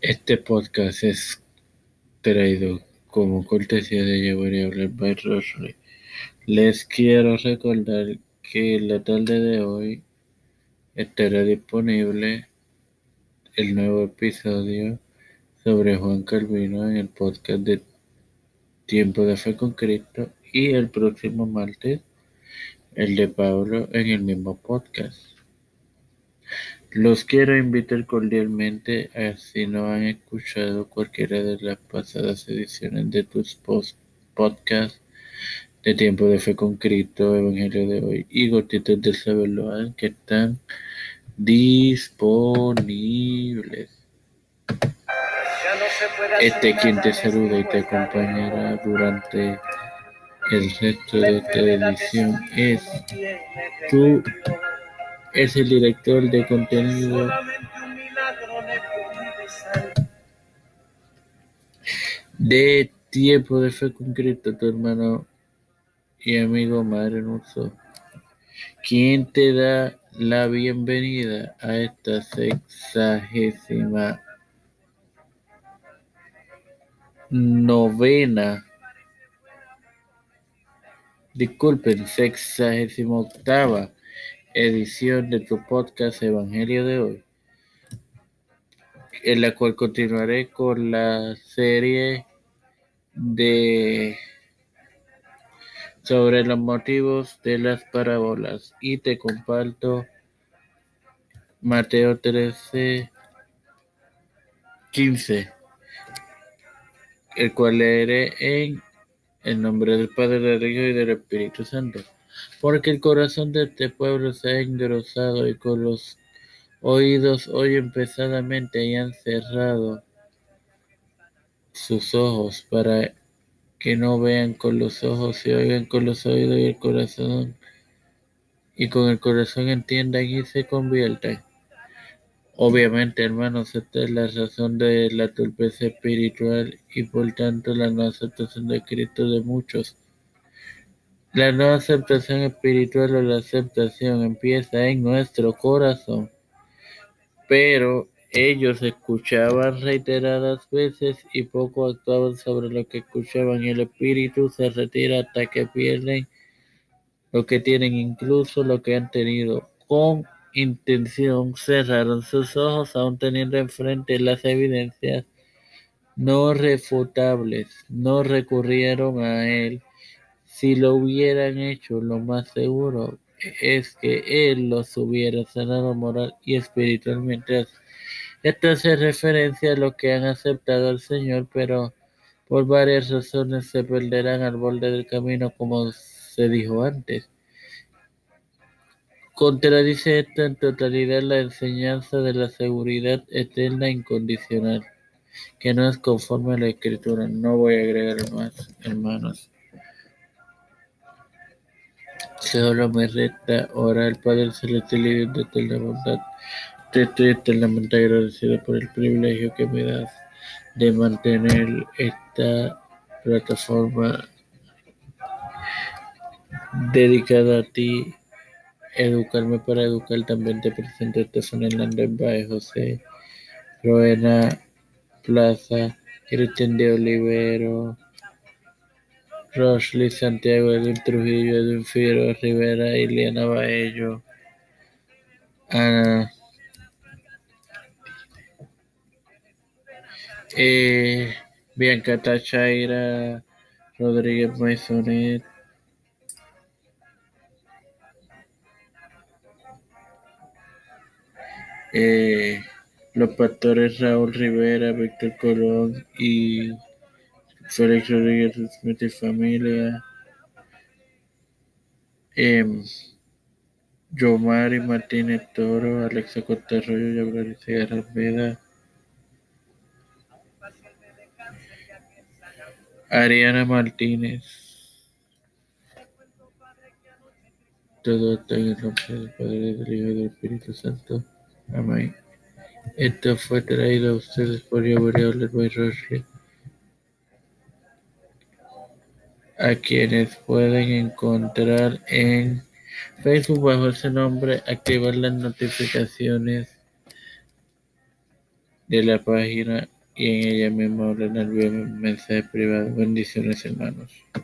Este podcast es traído como cortesía de Llevar by Rosary. Les quiero recordar que la tarde de hoy estará disponible el nuevo episodio sobre Juan Calvino en el podcast de Tiempo de Fe con Cristo y el próximo martes el de Pablo en el mismo podcast. Los quiero invitar cordialmente a si no han escuchado cualquiera de las pasadas ediciones de tus podcasts de Tiempo de Fe con Cristo, Evangelio de hoy y Gotitas de Saberlo que están disponibles. Este quien te saluda y te acompañará durante el resto de esta edición es tú es el director de contenido. De Tiempo de Fe Concreto, tu hermano y amigo Madre Nuso, quien te da la bienvenida a esta sexagésima novena, disculpen, sexagésima octava edición de tu podcast Evangelio de hoy, en la cual continuaré con la serie de sobre los motivos de las parábolas. Y te comparto Mateo 13, 15, el cual leeré en el nombre del Padre, del Hijo y del Espíritu Santo porque el corazón de este pueblo se ha engrosado y con los oídos oyen pesadamente y han cerrado sus ojos para que no vean con los ojos y oigan con los oídos y el corazón y con el corazón entiendan y se conviertan. Obviamente, hermanos, esta es la razón de la torpeza espiritual y por tanto la no aceptación de Cristo de muchos. La no aceptación espiritual o la aceptación empieza en nuestro corazón, pero ellos escuchaban reiteradas veces y poco actuaban sobre lo que escuchaban y el espíritu se retira hasta que pierden lo que tienen, incluso lo que han tenido. Con intención cerraron sus ojos aún teniendo enfrente las evidencias no refutables, no recurrieron a él si lo hubieran hecho, lo más seguro es que Él los hubiera sanado moral y espiritualmente. Esto hace referencia a los que han aceptado al Señor, pero por varias razones se perderán al borde del camino, como se dijo antes. Contradice esto en totalidad la enseñanza de la seguridad eterna incondicional, que no es conforme a la Escritura. No voy a agregar más, hermanos. Solo me resta orar, Padre Celestial y de eterna bondad. Te estoy eternamente agradecido por el privilegio que me das de mantener esta plataforma dedicada a ti, educarme para educar. También te presento a Estefan Hernández Baez, José Roena Plaza, Cristian de Olivero. Rosely Santiago, Edwin Trujillo, Edwin Rivera, Ileana Baello, Ana, eh, Bianca Tachaira, Rodríguez Maisonet, eh, los pastores Raúl Rivera, Víctor Colón y Félix Rodríguez Smith y familia. Eh, Yomari Martínez Toro, Alexa Costa Arroyo, Yabrari Segarra. Ariana Martínez. Todo esto en el nombre del Padre, del Hijo y del Espíritu Santo. Amén. Esto fue traído a ustedes por Yabriel Boy Roche a quienes pueden encontrar en Facebook bajo ese nombre, activar las notificaciones de la página y en ella mismo ordenar mensajes privados. Bendiciones hermanos.